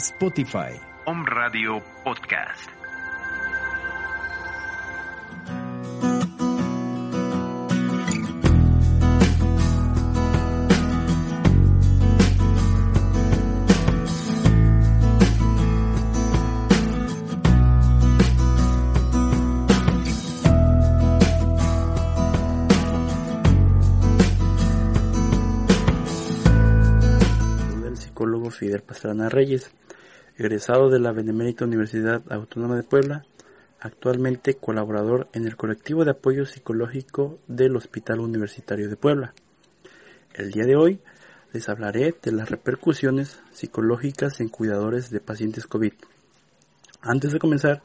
Spotify. Home Radio Podcast. del psicólogo Fidel Pastrana Reyes, egresado de la Benemérita Universidad Autónoma de Puebla, actualmente colaborador en el colectivo de apoyo psicológico del Hospital Universitario de Puebla. El día de hoy les hablaré de las repercusiones psicológicas en cuidadores de pacientes COVID. Antes de comenzar,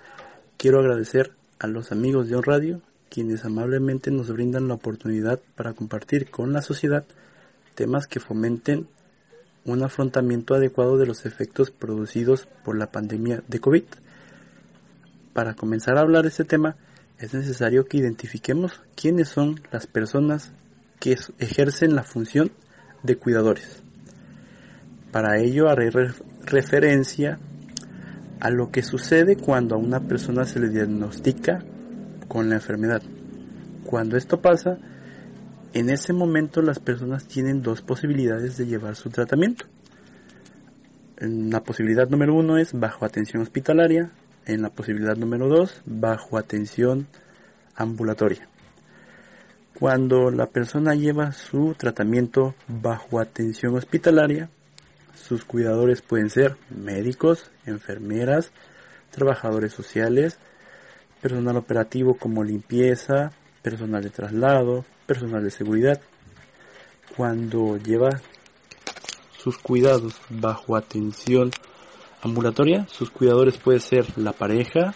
quiero agradecer a los amigos de On Radio, quienes amablemente nos brindan la oportunidad para compartir con la sociedad temas que fomenten un afrontamiento adecuado de los efectos producidos por la pandemia de COVID. Para comenzar a hablar de este tema, es necesario que identifiquemos quiénes son las personas que ejercen la función de cuidadores. Para ello haré referencia a lo que sucede cuando a una persona se le diagnostica con la enfermedad. Cuando esto pasa, en ese momento las personas tienen dos posibilidades de llevar su tratamiento. La posibilidad número uno es bajo atención hospitalaria, en la posibilidad número dos, bajo atención ambulatoria. Cuando la persona lleva su tratamiento bajo atención hospitalaria, sus cuidadores pueden ser médicos, enfermeras, trabajadores sociales, personal operativo como limpieza, personal de traslado, personal de seguridad. Cuando lleva sus cuidados bajo atención ambulatoria, sus cuidadores pueden ser la pareja,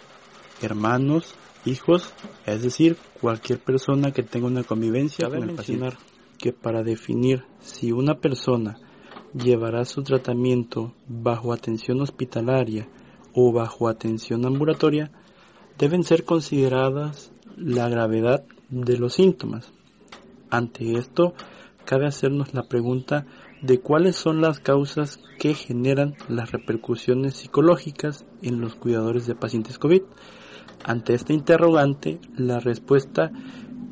hermanos, hijos, es decir, cualquier persona que tenga una convivencia con el paciente. Que para definir si una persona llevará su tratamiento bajo atención hospitalaria o bajo atención ambulatoria, deben ser consideradas la gravedad de los síntomas. Ante esto, cabe hacernos la pregunta de cuáles son las causas que generan las repercusiones psicológicas en los cuidadores de pacientes COVID. Ante esta interrogante, la respuesta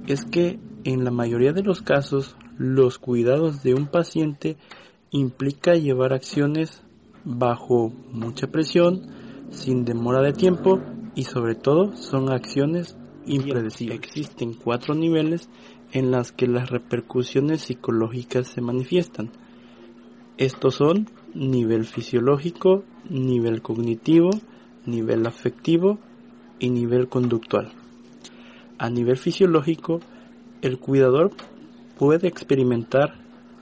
es que en la mayoría de los casos, los cuidados de un paciente implica llevar acciones bajo mucha presión, sin demora de tiempo y sobre todo son acciones Existen cuatro niveles en las que las repercusiones psicológicas se manifiestan. Estos son nivel fisiológico, nivel cognitivo, nivel afectivo y nivel conductual. A nivel fisiológico, el cuidador puede experimentar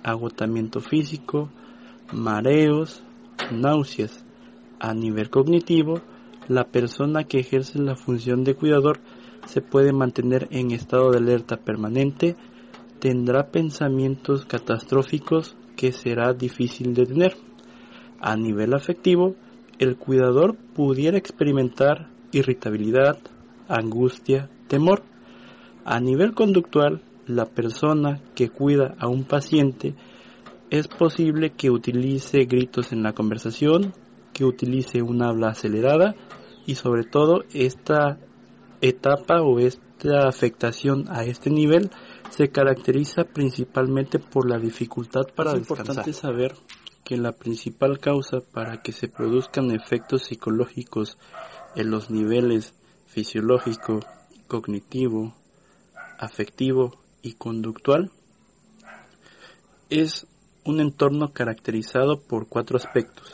agotamiento físico, mareos, náuseas. A nivel cognitivo, la persona que ejerce la función de cuidador se puede mantener en estado de alerta permanente, tendrá pensamientos catastróficos que será difícil de tener. A nivel afectivo, el cuidador pudiera experimentar irritabilidad, angustia, temor. A nivel conductual, la persona que cuida a un paciente es posible que utilice gritos en la conversación, que utilice un habla acelerada y sobre todo esta etapa o esta afectación a este nivel se caracteriza principalmente por la dificultad para es descansar. importante saber que la principal causa para que se produzcan efectos psicológicos en los niveles fisiológico, cognitivo, afectivo y conductual es un entorno caracterizado por cuatro aspectos.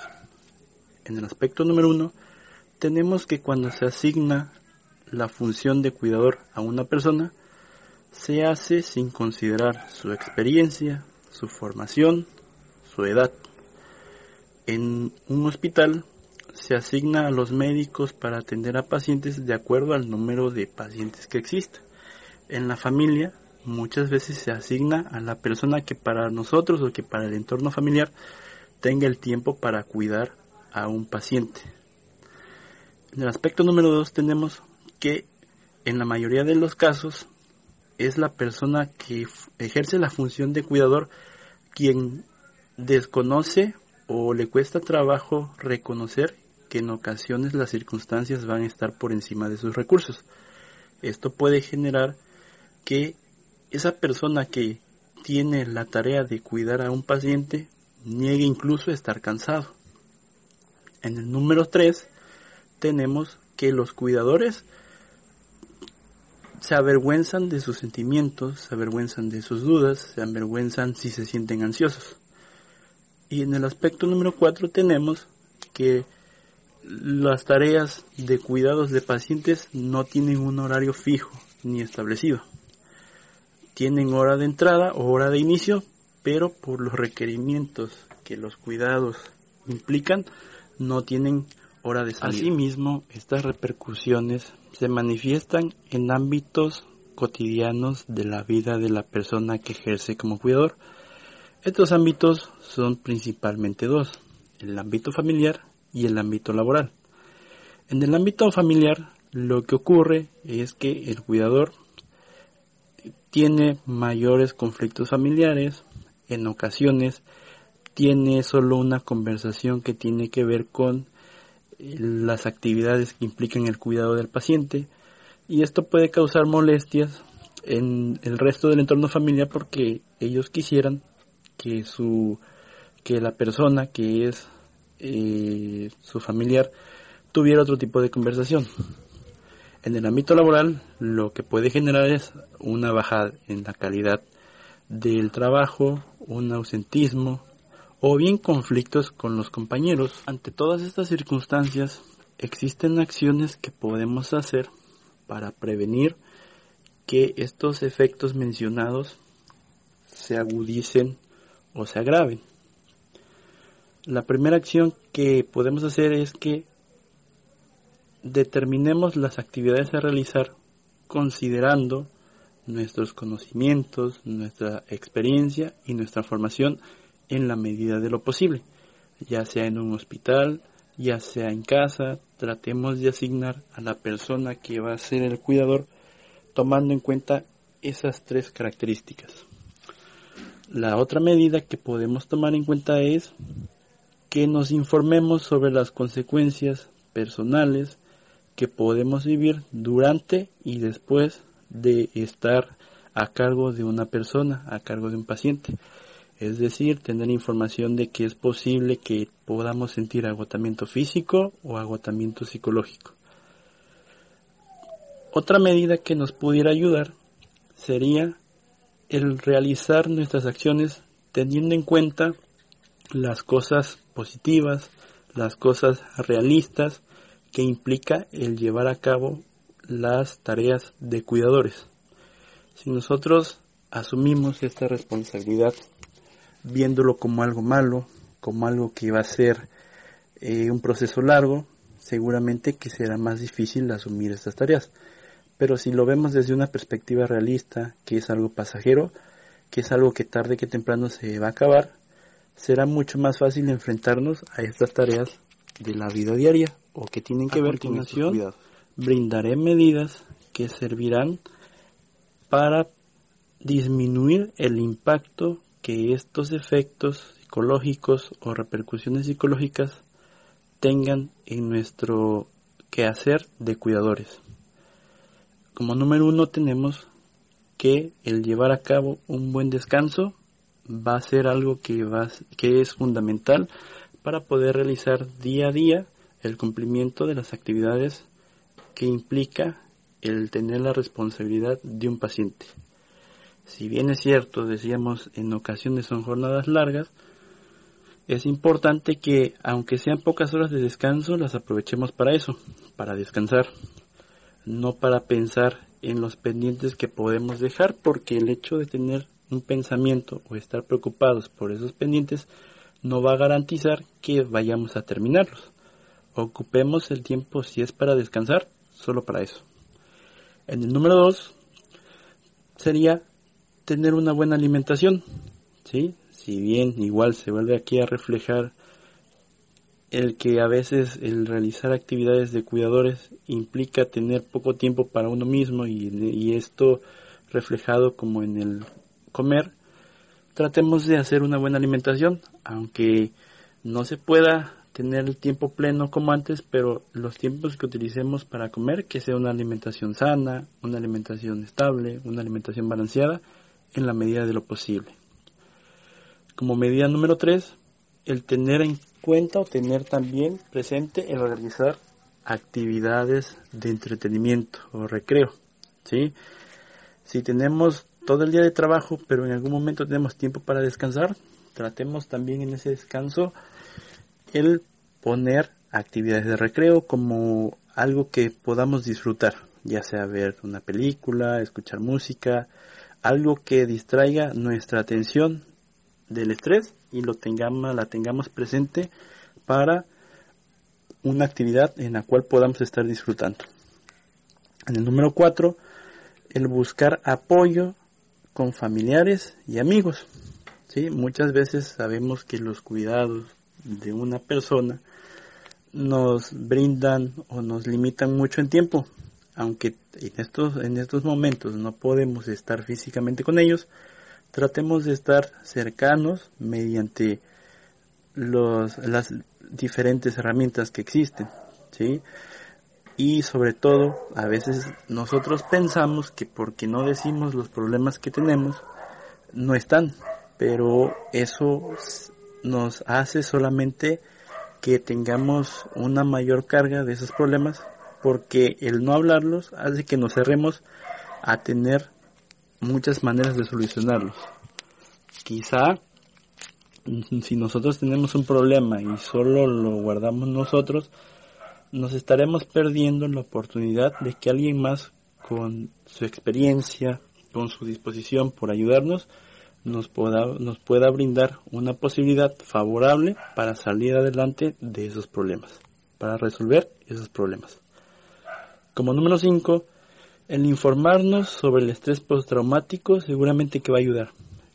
En el aspecto número uno tenemos que cuando se asigna la función de cuidador a una persona, se hace sin considerar su experiencia, su formación, su edad. En un hospital se asigna a los médicos para atender a pacientes de acuerdo al número de pacientes que exista. En la familia muchas veces se asigna a la persona que para nosotros o que para el entorno familiar tenga el tiempo para cuidar a un paciente. En el aspecto número dos tenemos que en la mayoría de los casos es la persona que ejerce la función de cuidador quien desconoce o le cuesta trabajo reconocer que en ocasiones las circunstancias van a estar por encima de sus recursos. Esto puede generar que esa persona que tiene la tarea de cuidar a un paciente niegue incluso estar cansado. En el número 3 tenemos que los cuidadores se avergüenzan de sus sentimientos, se avergüenzan de sus dudas, se avergüenzan si se sienten ansiosos. Y en el aspecto número 4 tenemos que las tareas de cuidados de pacientes no tienen un horario fijo ni establecido. Tienen hora de entrada o hora de inicio, pero por los requerimientos que los cuidados implican, no tienen hora de salida. Asimismo, estas repercusiones se manifiestan en ámbitos cotidianos de la vida de la persona que ejerce como cuidador. Estos ámbitos son principalmente dos, el ámbito familiar y el ámbito laboral. En el ámbito familiar, lo que ocurre es que el cuidador tiene mayores conflictos familiares, en ocasiones tiene solo una conversación que tiene que ver con las actividades que implican el cuidado del paciente y esto puede causar molestias en el resto del entorno familiar porque ellos quisieran que su que la persona que es eh, su familiar tuviera otro tipo de conversación. En el ámbito laboral, lo que puede generar es una bajada en la calidad del trabajo, un ausentismo o bien conflictos con los compañeros. Ante todas estas circunstancias, existen acciones que podemos hacer para prevenir que estos efectos mencionados se agudicen o se agraven. La primera acción que podemos hacer es que determinemos las actividades a realizar considerando nuestros conocimientos, nuestra experiencia y nuestra formación en la medida de lo posible, ya sea en un hospital, ya sea en casa, tratemos de asignar a la persona que va a ser el cuidador tomando en cuenta esas tres características. La otra medida que podemos tomar en cuenta es que nos informemos sobre las consecuencias personales que podemos vivir durante y después de estar a cargo de una persona, a cargo de un paciente. Es decir, tener información de que es posible que podamos sentir agotamiento físico o agotamiento psicológico. Otra medida que nos pudiera ayudar sería el realizar nuestras acciones teniendo en cuenta las cosas positivas, las cosas realistas que implica el llevar a cabo las tareas de cuidadores. Si nosotros asumimos esta responsabilidad viéndolo como algo malo, como algo que va a ser eh, un proceso largo, seguramente que será más difícil asumir estas tareas. Pero si lo vemos desde una perspectiva realista, que es algo pasajero, que es algo que tarde que temprano se va a acabar, será mucho más fácil enfrentarnos a estas tareas de la vida diaria o que tienen que ver con continuación brindaré medidas que servirán para disminuir el impacto que estos efectos psicológicos o repercusiones psicológicas tengan en nuestro quehacer de cuidadores. Como número uno tenemos que el llevar a cabo un buen descanso va a ser algo que, que es fundamental para poder realizar día a día el cumplimiento de las actividades que implica el tener la responsabilidad de un paciente. Si bien es cierto, decíamos, en ocasiones son jornadas largas, es importante que, aunque sean pocas horas de descanso, las aprovechemos para eso, para descansar, no para pensar en los pendientes que podemos dejar, porque el hecho de tener un pensamiento o estar preocupados por esos pendientes no va a garantizar que vayamos a terminarlos. Ocupemos el tiempo si es para descansar, solo para eso. En el número 2 sería tener una buena alimentación, ¿sí? Si bien igual se vuelve aquí a reflejar el que a veces el realizar actividades de cuidadores implica tener poco tiempo para uno mismo y, y esto reflejado como en el comer, tratemos de hacer una buena alimentación, aunque no se pueda tener el tiempo pleno como antes, pero los tiempos que utilicemos para comer, que sea una alimentación sana, una alimentación estable, una alimentación balanceada, en la medida de lo posible. Como medida número 3, el tener en cuenta o tener también presente el realizar actividades de entretenimiento o recreo. ¿sí? Si tenemos todo el día de trabajo, pero en algún momento tenemos tiempo para descansar, tratemos también en ese descanso el poner actividades de recreo como algo que podamos disfrutar, ya sea ver una película, escuchar música, algo que distraiga nuestra atención del estrés y lo tengamos, la tengamos presente para una actividad en la cual podamos estar disfrutando. En el número 4, el buscar apoyo con familiares y amigos. ¿sí? Muchas veces sabemos que los cuidados de una persona nos brindan o nos limitan mucho en tiempo. Aunque en estos, en estos momentos no podemos estar físicamente con ellos, tratemos de estar cercanos mediante los, las diferentes herramientas que existen. ¿sí? Y sobre todo, a veces nosotros pensamos que porque no decimos los problemas que tenemos, no están. Pero eso nos hace solamente que tengamos una mayor carga de esos problemas porque el no hablarlos hace que nos cerremos a tener muchas maneras de solucionarlos. Quizá si nosotros tenemos un problema y solo lo guardamos nosotros, nos estaremos perdiendo la oportunidad de que alguien más con su experiencia, con su disposición por ayudarnos, nos pueda, nos pueda brindar una posibilidad favorable para salir adelante de esos problemas, para resolver esos problemas. Como número 5, el informarnos sobre el estrés postraumático seguramente que va a ayudar.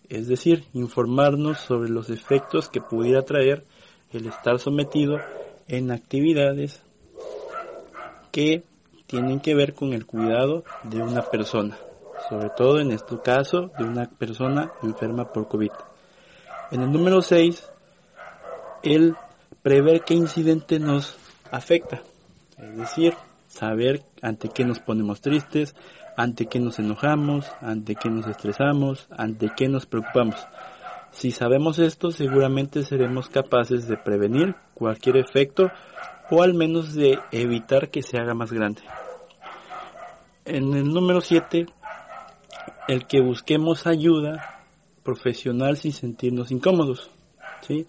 Es decir, informarnos sobre los efectos que pudiera traer el estar sometido en actividades que tienen que ver con el cuidado de una persona, sobre todo en este caso de una persona enferma por COVID. En el número 6, el prever qué incidente nos afecta, es decir, saber ante qué nos ponemos tristes, ante qué nos enojamos, ante qué nos estresamos, ante qué nos preocupamos. Si sabemos esto, seguramente seremos capaces de prevenir cualquier efecto o al menos de evitar que se haga más grande. En el número 7, el que busquemos ayuda profesional sin sentirnos incómodos. ¿sí?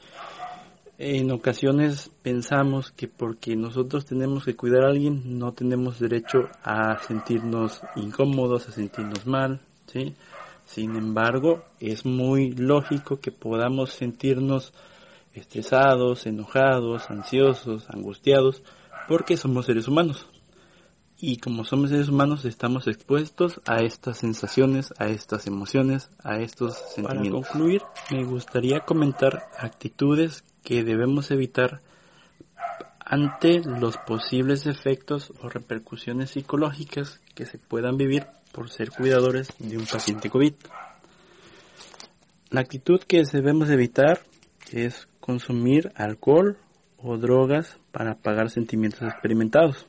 En ocasiones pensamos que porque nosotros tenemos que cuidar a alguien no tenemos derecho a sentirnos incómodos, a sentirnos mal. ¿sí? Sin embargo, es muy lógico que podamos sentirnos estresados, enojados, ansiosos, angustiados, porque somos seres humanos. Y como somos seres humanos estamos expuestos a estas sensaciones, a estas emociones, a estos sentimientos. Para concluir, me gustaría comentar actitudes que debemos evitar ante los posibles efectos o repercusiones psicológicas que se puedan vivir por ser cuidadores de un paciente COVID. La actitud que debemos evitar es consumir alcohol o drogas para apagar sentimientos experimentados.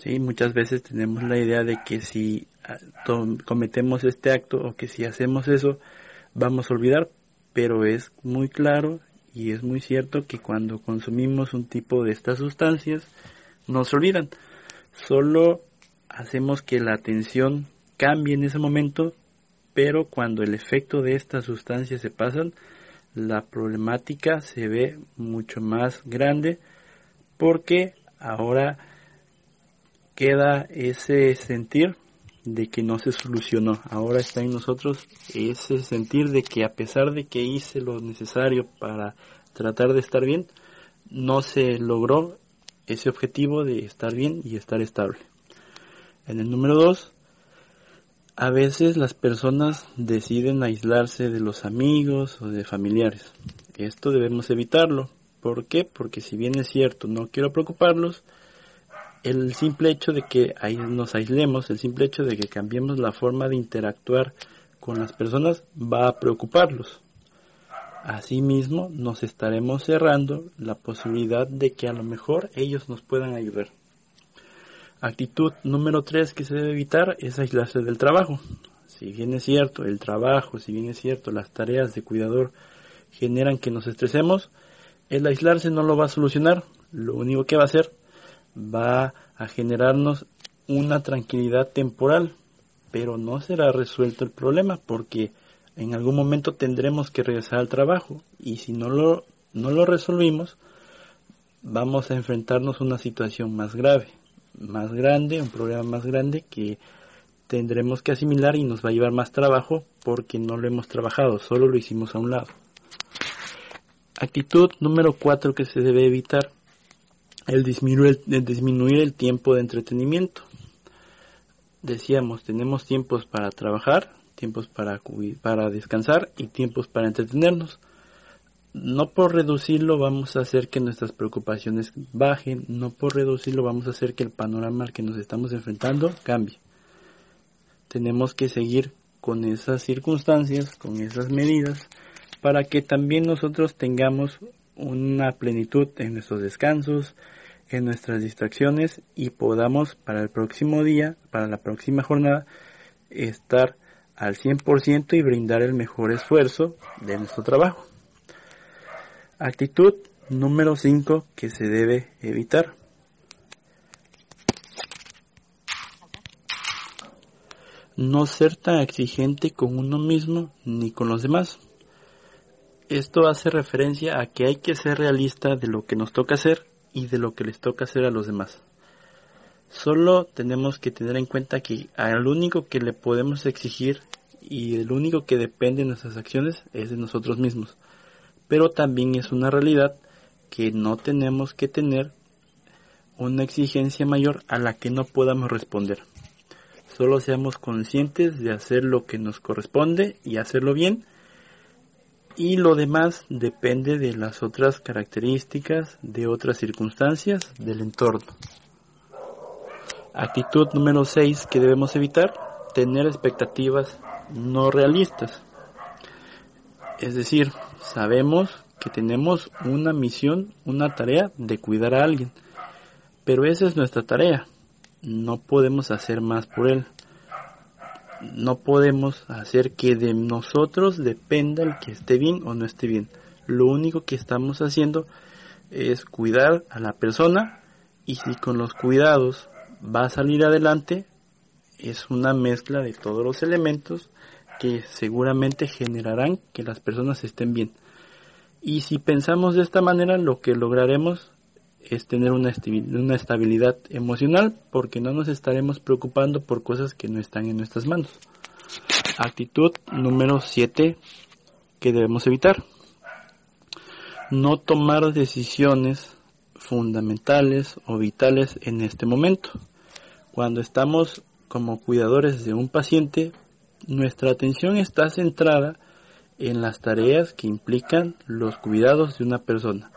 Sí, muchas veces tenemos la idea de que si ah, cometemos este acto o que si hacemos eso vamos a olvidar, pero es muy claro y es muy cierto que cuando consumimos un tipo de estas sustancias nos olvidan. Solo hacemos que la atención cambie en ese momento, pero cuando el efecto de estas sustancias se pasan, la problemática se ve mucho más grande porque ahora queda ese sentir de que no se solucionó. Ahora está en nosotros ese sentir de que a pesar de que hice lo necesario para tratar de estar bien, no se logró ese objetivo de estar bien y estar estable. En el número 2, a veces las personas deciden aislarse de los amigos o de familiares. Esto debemos evitarlo. ¿Por qué? Porque si bien es cierto, no quiero preocuparlos, el simple hecho de que nos aislemos, el simple hecho de que cambiemos la forma de interactuar con las personas va a preocuparlos. Asimismo, nos estaremos cerrando la posibilidad de que a lo mejor ellos nos puedan ayudar. Actitud número 3 que se debe evitar es aislarse del trabajo. Si bien es cierto, el trabajo, si bien es cierto, las tareas de cuidador generan que nos estresemos, el aislarse no lo va a solucionar. Lo único que va a hacer va a generarnos una tranquilidad temporal, pero no será resuelto el problema porque en algún momento tendremos que regresar al trabajo y si no lo, no lo resolvimos, vamos a enfrentarnos a una situación más grave, más grande, un problema más grande que tendremos que asimilar y nos va a llevar más trabajo porque no lo hemos trabajado, solo lo hicimos a un lado. Actitud número 4 que se debe evitar el disminuir, el disminuir el tiempo de entretenimiento. Decíamos, tenemos tiempos para trabajar, tiempos para, para descansar y tiempos para entretenernos. No por reducirlo vamos a hacer que nuestras preocupaciones bajen, no por reducirlo vamos a hacer que el panorama al que nos estamos enfrentando cambie. Tenemos que seguir con esas circunstancias, con esas medidas, para que también nosotros tengamos una plenitud en nuestros descansos, en nuestras distracciones y podamos para el próximo día, para la próxima jornada, estar al 100% y brindar el mejor esfuerzo de nuestro trabajo. Actitud número 5 que se debe evitar. No ser tan exigente con uno mismo ni con los demás. Esto hace referencia a que hay que ser realista de lo que nos toca hacer y de lo que les toca hacer a los demás. Solo tenemos que tener en cuenta que al único que le podemos exigir y el único que depende de nuestras acciones es de nosotros mismos. Pero también es una realidad que no tenemos que tener una exigencia mayor a la que no podamos responder. Solo seamos conscientes de hacer lo que nos corresponde y hacerlo bien y lo demás depende de las otras características, de otras circunstancias del entorno. Actitud número 6 que debemos evitar, tener expectativas no realistas. Es decir, sabemos que tenemos una misión, una tarea de cuidar a alguien, pero esa es nuestra tarea. No podemos hacer más por él no podemos hacer que de nosotros dependa el que esté bien o no esté bien. Lo único que estamos haciendo es cuidar a la persona y si con los cuidados va a salir adelante, es una mezcla de todos los elementos que seguramente generarán que las personas estén bien. Y si pensamos de esta manera, lo que lograremos es tener una, una estabilidad emocional porque no nos estaremos preocupando por cosas que no están en nuestras manos. Actitud número 7 que debemos evitar. No tomar decisiones fundamentales o vitales en este momento. Cuando estamos como cuidadores de un paciente, nuestra atención está centrada en las tareas que implican los cuidados de una persona.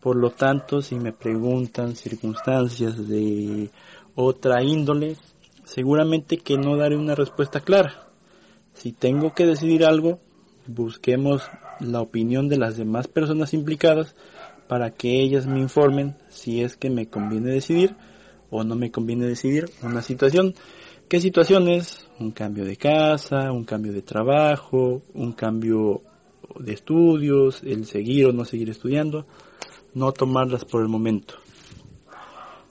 Por lo tanto, si me preguntan circunstancias de otra índole, seguramente que no daré una respuesta clara. Si tengo que decidir algo, busquemos la opinión de las demás personas implicadas para que ellas me informen si es que me conviene decidir o no me conviene decidir una situación. ¿Qué situación es? Un cambio de casa, un cambio de trabajo, un cambio de estudios, el seguir o no seguir estudiando no tomarlas por el momento.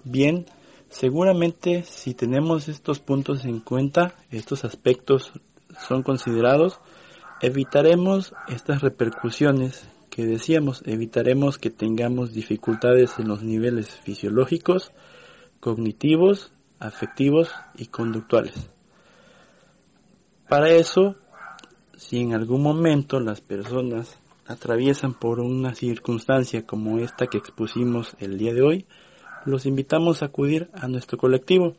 Bien, seguramente si tenemos estos puntos en cuenta, estos aspectos son considerados, Evitaremos estas repercusiones que decíamos, evitaremos que tengamos dificultades en los niveles fisiológicos, cognitivos, afectivos y conductuales. Para eso, si en algún momento las personas atraviesan por una circunstancia como esta que expusimos el día de hoy, los invitamos a acudir a nuestro colectivo.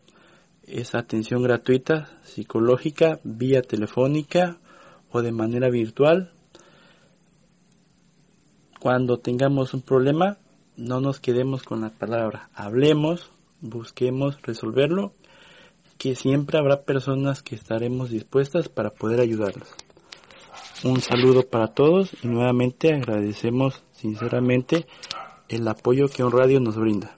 Es atención gratuita psicológica vía telefónica o de manera virtual. Cuando tengamos un problema, no nos quedemos con la palabra. Hablemos, busquemos resolverlo, que siempre habrá personas que estaremos dispuestas para poder ayudarlos. Un saludo para todos y nuevamente agradecemos sinceramente el apoyo que un radio nos brinda.